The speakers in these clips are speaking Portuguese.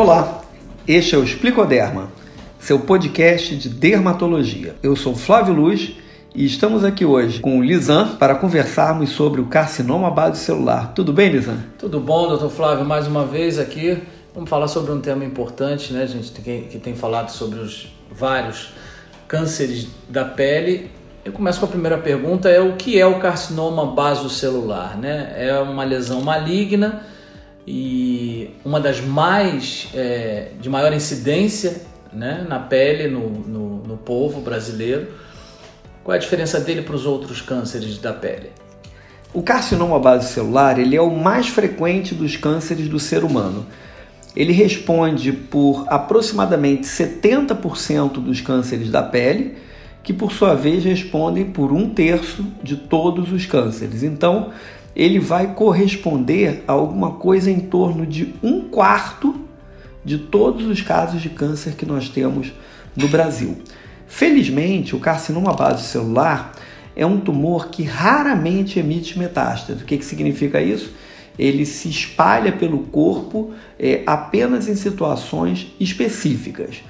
Olá, este é o Explicoderma, seu podcast de dermatologia. Eu sou Flávio Luz e estamos aqui hoje com o Lisan para conversarmos sobre o carcinoma base celular. Tudo bem, Lisan? Tudo bom, doutor Flávio? Mais uma vez aqui. Vamos falar sobre um tema importante, né? Gente que tem falado sobre os vários cânceres da pele. Eu começo com a primeira pergunta: é o que é o carcinoma basocelular? Né? É uma lesão maligna e uma das mais é, de maior incidência né, na pele no, no, no povo brasileiro. Qual é a diferença dele para os outros cânceres da pele? O carcinoma base celular ele é o mais frequente dos cânceres do ser humano. Ele responde por aproximadamente 70% dos cânceres da pele, que por sua vez respondem por um terço de todos os cânceres. Então, ele vai corresponder a alguma coisa em torno de um quarto de todos os casos de câncer que nós temos no Brasil. Felizmente, o carcinoma base celular é um tumor que raramente emite metástase. O que, que significa isso? Ele se espalha pelo corpo é, apenas em situações específicas.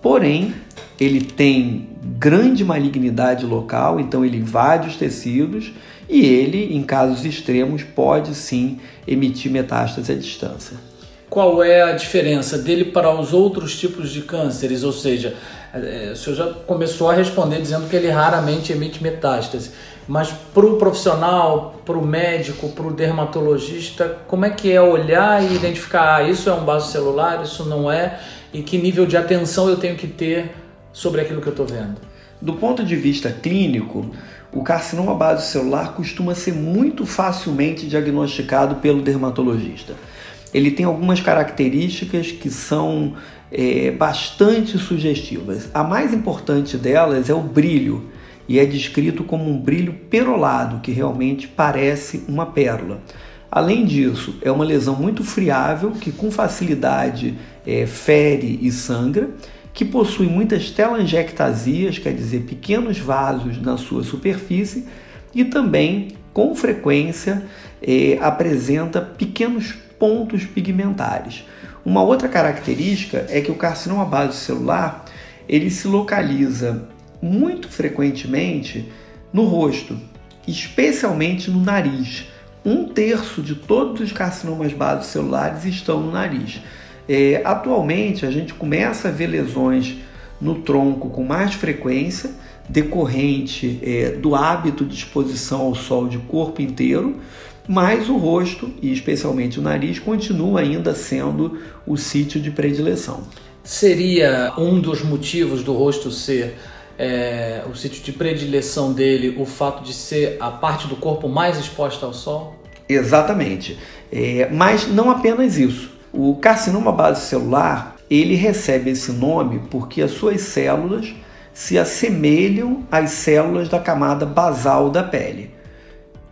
Porém, ele tem grande malignidade local, então ele invade os tecidos e ele, em casos extremos, pode sim emitir metástase à distância. Qual é a diferença dele para os outros tipos de cânceres? Ou seja, é, o senhor já começou a responder dizendo que ele raramente emite metástase, mas para o profissional, para o médico, para o dermatologista, como é que é olhar e identificar ah, isso é um vaso celular, isso não é, e que nível de atenção eu tenho que ter sobre aquilo que eu estou vendo? Do ponto de vista clínico, o carcinoma base celular costuma ser muito facilmente diagnosticado pelo dermatologista. Ele tem algumas características que são é, bastante sugestivas. A mais importante delas é o brilho, e é descrito como um brilho perolado, que realmente parece uma pérola. Além disso, é uma lesão muito friável que com facilidade é, fere e sangra, que possui muitas telangiectasias, quer dizer, pequenos vasos na sua superfície, e também, com frequência, é, apresenta pequenos pontos pigmentares. Uma outra característica é que o carcinoma base celular ele se localiza muito frequentemente no rosto, especialmente no nariz. Um terço de todos os carcinomas base celulares estão no nariz. É, atualmente, a gente começa a ver lesões no tronco com mais frequência, decorrente é, do hábito de exposição ao sol de corpo inteiro, mas o rosto e especialmente o nariz continua ainda sendo o sítio de predileção. Seria um dos motivos do rosto ser é, o sítio de predileção dele o fato de ser a parte do corpo mais exposta ao sol? Exatamente, é, mas não apenas isso. O carcinoma base celular ele recebe esse nome porque as suas células se assemelham às células da camada basal da pele.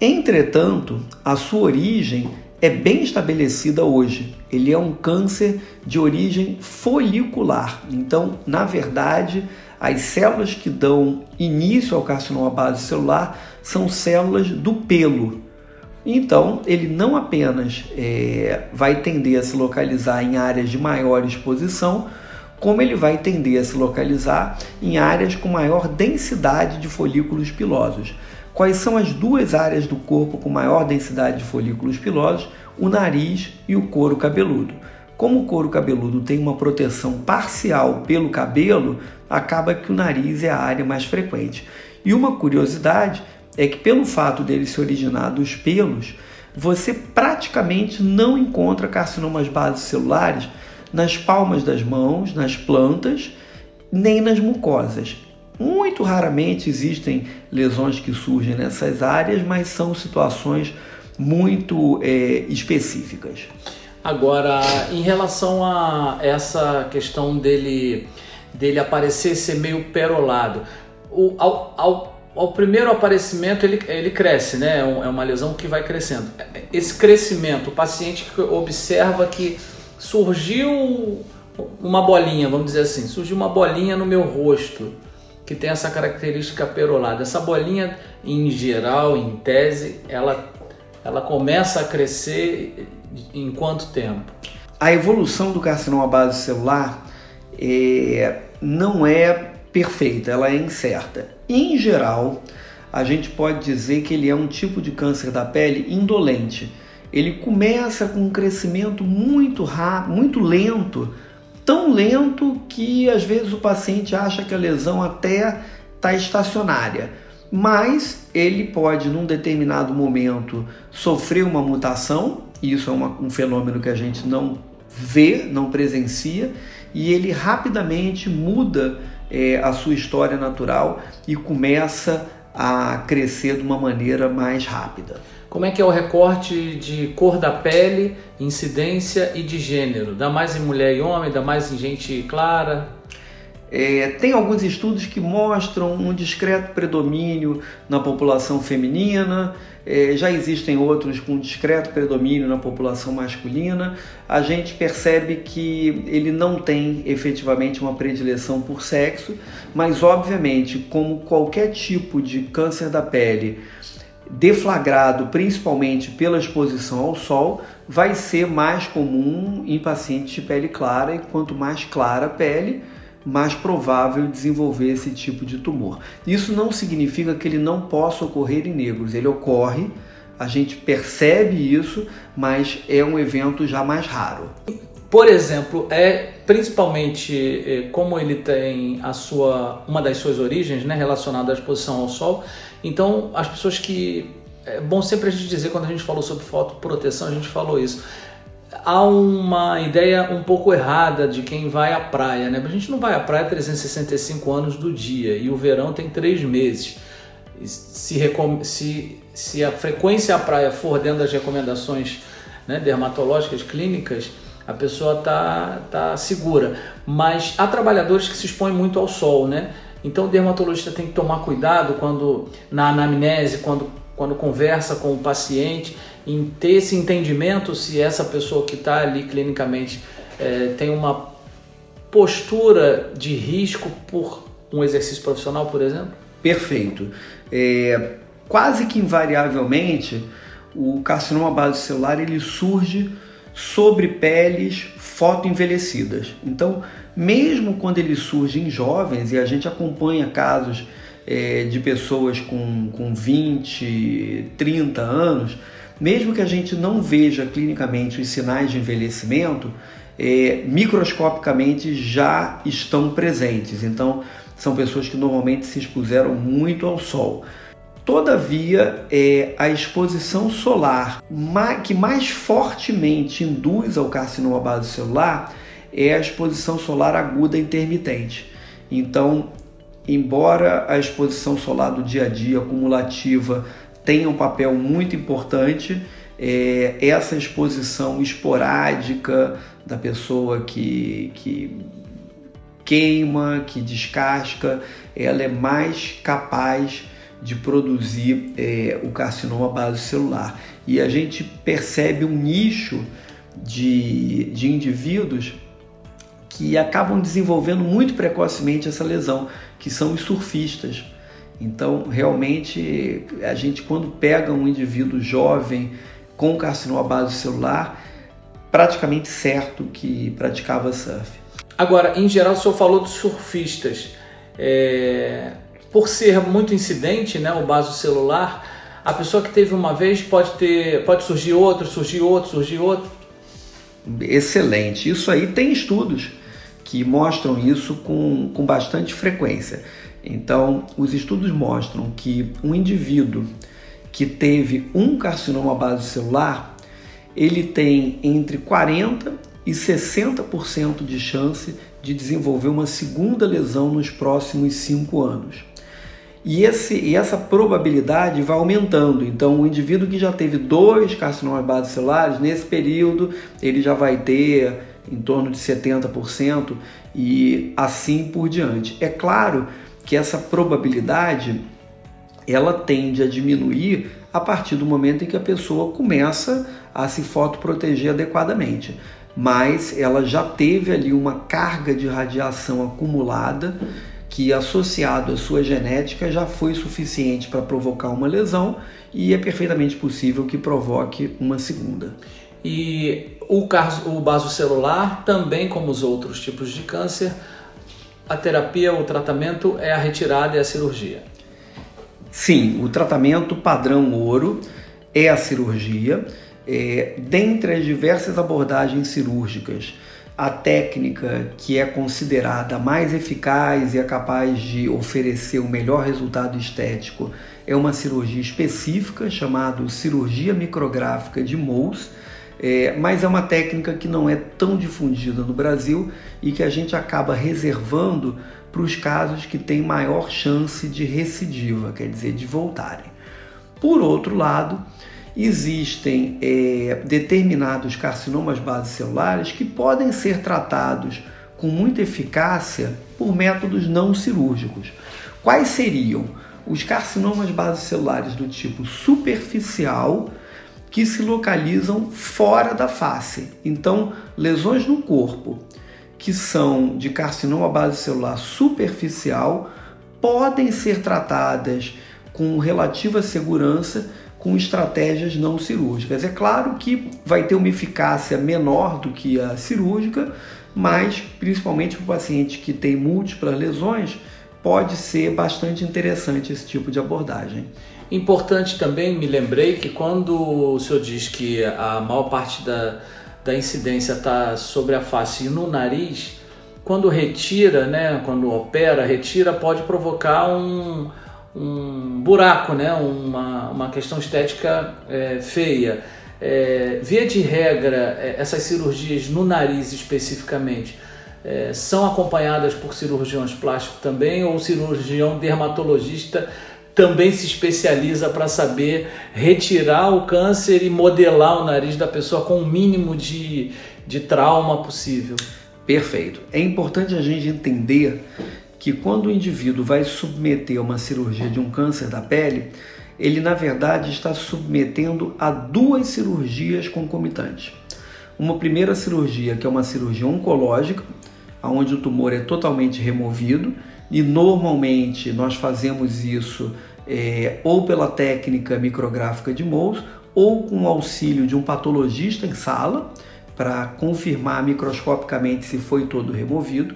Entretanto, a sua origem é bem estabelecida hoje. Ele é um câncer de origem folicular. Então, na verdade, as células que dão início ao carcinoma base celular são células do pelo. Então, ele não apenas é, vai tender a se localizar em áreas de maior exposição, como ele vai tender a se localizar em áreas com maior densidade de folículos pilosos. Quais são as duas áreas do corpo com maior densidade de folículos pilosos? O nariz e o couro cabeludo. Como o couro cabeludo tem uma proteção parcial pelo cabelo, acaba que o nariz é a área mais frequente. E uma curiosidade é que, pelo fato dele se originar dos pelos, você praticamente não encontra carcinomas bases celulares nas palmas das mãos, nas plantas, nem nas mucosas. Muito raramente existem lesões que surgem nessas áreas, mas são situações muito é, específicas. Agora, em relação a essa questão dele, dele aparecer ser meio perolado, o, ao, ao, ao, primeiro aparecimento ele, ele cresce, né? É, é uma lesão que vai crescendo. Esse crescimento, o paciente observa que surgiu uma bolinha, vamos dizer assim, surgiu uma bolinha no meu rosto que tem essa característica perolada. Essa bolinha, em geral, em tese, ela, ela começa a crescer em quanto tempo? a evolução do carcinoma base celular é, não é perfeita, ela é incerta. Em geral, a gente pode dizer que ele é um tipo de câncer da pele indolente. Ele começa com um crescimento muito rápido, muito lento, tão lento que às vezes o paciente acha que a lesão até está estacionária. Mas ele pode, num determinado momento, sofrer uma mutação, e isso é uma, um fenômeno que a gente não vê, não presencia, e ele rapidamente muda é, a sua história natural e começa a crescer de uma maneira mais rápida. Como é que é o recorte de cor da pele, incidência e de gênero? Dá mais em mulher e homem? Dá mais em gente clara? É, tem alguns estudos que mostram um discreto predomínio na população feminina, é, já existem outros com discreto predomínio na população masculina. A gente percebe que ele não tem efetivamente uma predileção por sexo, mas obviamente, como qualquer tipo de câncer da pele deflagrado principalmente pela exposição ao sol, vai ser mais comum em pacientes de pele clara, e quanto mais clara a pele, mais provável desenvolver esse tipo de tumor. Isso não significa que ele não possa ocorrer em negros, ele ocorre, a gente percebe isso, mas é um evento já mais raro. Por exemplo, é principalmente é, como ele tem a sua uma das suas origens, né, relacionada à exposição ao sol. Então, as pessoas que é bom sempre a gente dizer quando a gente falou sobre fotoproteção, a gente falou isso há uma ideia um pouco errada de quem vai à praia, né? A gente não vai à praia 365 anos do dia e o verão tem três meses. Se, se, se a frequência à praia for dentro das recomendações né, dermatológicas clínicas, a pessoa tá, tá segura. Mas há trabalhadores que se expõem muito ao sol, né? Então o dermatologista tem que tomar cuidado quando na anamnese, quando, quando conversa com o paciente em ter esse entendimento se essa pessoa que está ali clinicamente é, tem uma postura de risco por um exercício profissional, por exemplo? Perfeito. É, quase que invariavelmente o carcinoma base celular ele surge sobre peles fotoenvelhecidas. Então, mesmo quando ele surge em jovens, e a gente acompanha casos é, de pessoas com, com 20, 30 anos, mesmo que a gente não veja clinicamente os sinais de envelhecimento, é, microscopicamente já estão presentes. Então, são pessoas que normalmente se expuseram muito ao sol. Todavia, é, a exposição solar que mais fortemente induz ao carcinoma base celular é a exposição solar aguda intermitente. Então, embora a exposição solar do dia a dia acumulativa tem um papel muito importante. É, essa exposição esporádica da pessoa que, que queima, que descasca, ela é mais capaz de produzir é, o carcinoma base celular. E a gente percebe um nicho de, de indivíduos que acabam desenvolvendo muito precocemente essa lesão, que são os surfistas. Então, realmente, a gente quando pega um indivíduo jovem com carcinoma base celular, praticamente certo que praticava surf. Agora, em geral, o senhor falou dos surfistas. É... Por ser muito incidente, né, o baso celular, a pessoa que teve uma vez pode ter, pode surgir outro, surgir outro, surgir outro. Excelente. Isso aí tem estudos que mostram isso com, com bastante frequência. Então, os estudos mostram que um indivíduo que teve um carcinoma base celular, ele tem entre 40 e 60% de chance de desenvolver uma segunda lesão nos próximos 5 anos. E, esse, e essa probabilidade vai aumentando. Então, o indivíduo que já teve dois carcinomas base celulares, nesse período, ele já vai ter em torno de 70% e assim por diante. É claro que essa probabilidade ela tende a diminuir a partir do momento em que a pessoa começa a se fotoproteger adequadamente. Mas ela já teve ali uma carga de radiação acumulada que, associado à sua genética, já foi suficiente para provocar uma lesão e é perfeitamente possível que provoque uma segunda. E o, o baso celular, também como os outros tipos de câncer, a terapia, o tratamento é a retirada e a cirurgia. Sim, o tratamento padrão ouro é a cirurgia. É, dentre as diversas abordagens cirúrgicas, a técnica que é considerada mais eficaz e é capaz de oferecer o melhor resultado estético é uma cirurgia específica chamada cirurgia micrográfica de Mohs é, mas é uma técnica que não é tão difundida no Brasil e que a gente acaba reservando para os casos que têm maior chance de recidiva, quer dizer, de voltarem. Por outro lado, existem é, determinados carcinomas basicelulares que podem ser tratados com muita eficácia por métodos não cirúrgicos. Quais seriam? Os carcinomas basicelulares do tipo superficial, que se localizam fora da face. Então, lesões no corpo que são de carcinoma base celular superficial podem ser tratadas com relativa segurança com estratégias não cirúrgicas. É claro que vai ter uma eficácia menor do que a cirúrgica, mas principalmente para o paciente que tem múltiplas lesões, pode ser bastante interessante esse tipo de abordagem. Importante também, me lembrei que quando o senhor diz que a maior parte da, da incidência está sobre a face e no nariz, quando retira, né, quando opera, retira, pode provocar um, um buraco, né, uma, uma questão estética é, feia. É, via de regra, é, essas cirurgias no nariz especificamente é, são acompanhadas por cirurgiões plásticos também ou cirurgião dermatologista também se especializa para saber retirar o câncer e modelar o nariz da pessoa com o mínimo de, de trauma possível. Perfeito. É importante a gente entender que quando o indivíduo vai submeter uma cirurgia de um câncer da pele, ele na verdade está submetendo a duas cirurgias concomitantes. Uma primeira cirurgia, que é uma cirurgia oncológica, onde o tumor é totalmente removido e normalmente nós fazemos isso é, ou pela técnica micrográfica de Mohs ou com o auxílio de um patologista em sala para confirmar microscopicamente se foi todo removido.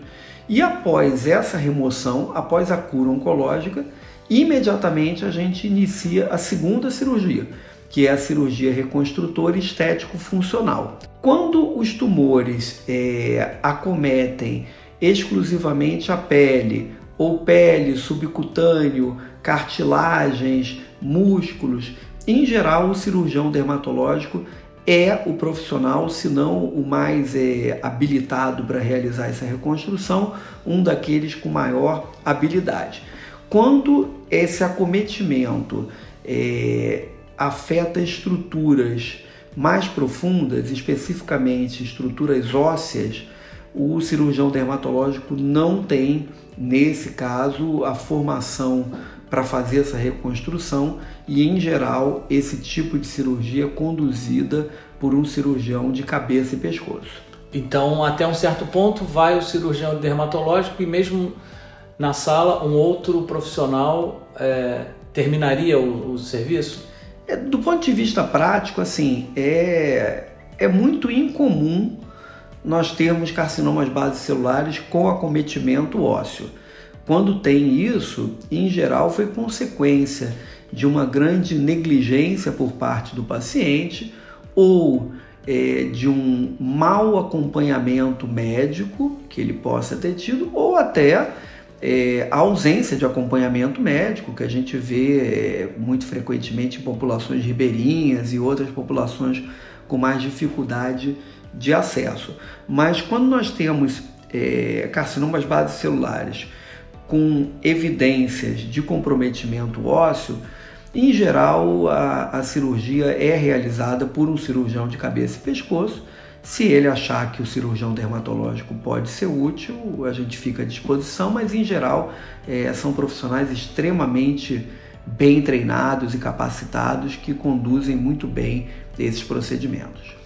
E após essa remoção, após a cura oncológica, imediatamente a gente inicia a segunda cirurgia, que é a cirurgia reconstrutora estético-funcional. Quando os tumores é, acometem exclusivamente a pele ou pele, subcutâneo, cartilagens, músculos. Em geral, o cirurgião dermatológico é o profissional, se não o mais é, habilitado para realizar essa reconstrução, um daqueles com maior habilidade. Quando esse acometimento é, afeta estruturas mais profundas, especificamente estruturas ósseas, o cirurgião dermatológico não tem, nesse caso, a formação para fazer essa reconstrução e, em geral, esse tipo de cirurgia é conduzida por um cirurgião de cabeça e pescoço. Então, até um certo ponto, vai o cirurgião dermatológico e, mesmo na sala, um outro profissional é, terminaria o, o serviço? É, do ponto de vista prático, assim, é, é muito incomum nós termos carcinomas basicelulares com acometimento ósseo. Quando tem isso, em geral foi consequência de uma grande negligência por parte do paciente ou é, de um mau acompanhamento médico que ele possa ter tido, ou até é, a ausência de acompanhamento médico, que a gente vê é, muito frequentemente em populações ribeirinhas e outras populações com mais dificuldade de acesso. Mas quando nós temos é, carcinomas basicelulares com evidências de comprometimento ósseo, em geral a, a cirurgia é realizada por um cirurgião de cabeça e pescoço. Se ele achar que o cirurgião dermatológico pode ser útil, a gente fica à disposição, mas em geral é, são profissionais extremamente bem treinados e capacitados que conduzem muito bem esses procedimentos.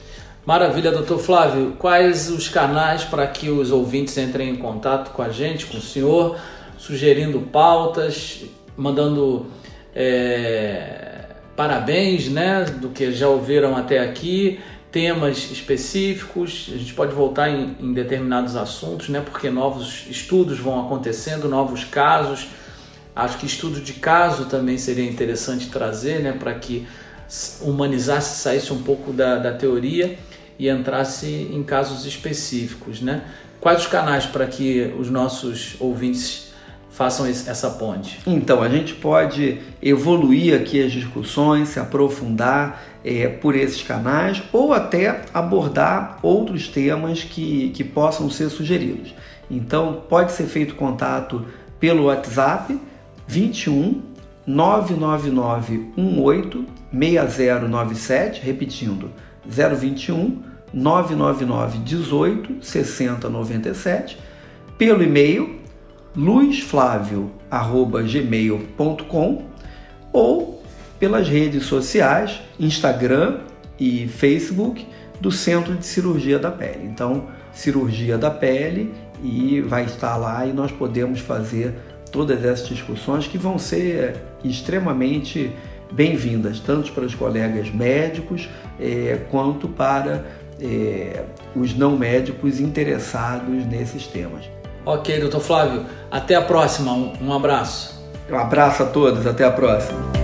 Maravilha, doutor Flávio. Quais os canais para que os ouvintes entrem em contato com a gente, com o senhor? sugerindo pautas, mandando é, parabéns né, do que já ouviram até aqui temas específicos, a gente pode voltar em, em, determinados assuntos, né? Porque novos estudos vão acontecendo, novos casos. Acho que estudo de caso também seria interessante trazer, né? Para que humanizasse, saísse um pouco da, da teoria e entrasse em casos específicos, né? Quais os canais para que os nossos ouvintes façam essa ponte? Então, a gente pode evoluir aqui as discussões, se aprofundar é, por esses canais ou até abordar outros temas que, que possam ser sugeridos. Então, pode ser feito contato pelo WhatsApp 21 999 18 6097, repetindo 021 999 18 60 97, pelo e-mail luizflavio@gmail.com ou pelas redes sociais, Instagram e Facebook do Centro de Cirurgia da Pele. Então, cirurgia da pele e vai estar lá e nós podemos fazer todas essas discussões que vão ser extremamente bem-vindas, tanto para os colegas médicos é, quanto para é, os não médicos interessados nesses temas. Ok, doutor Flávio, até a próxima, um, um abraço. Um abraço a todos, até a próxima.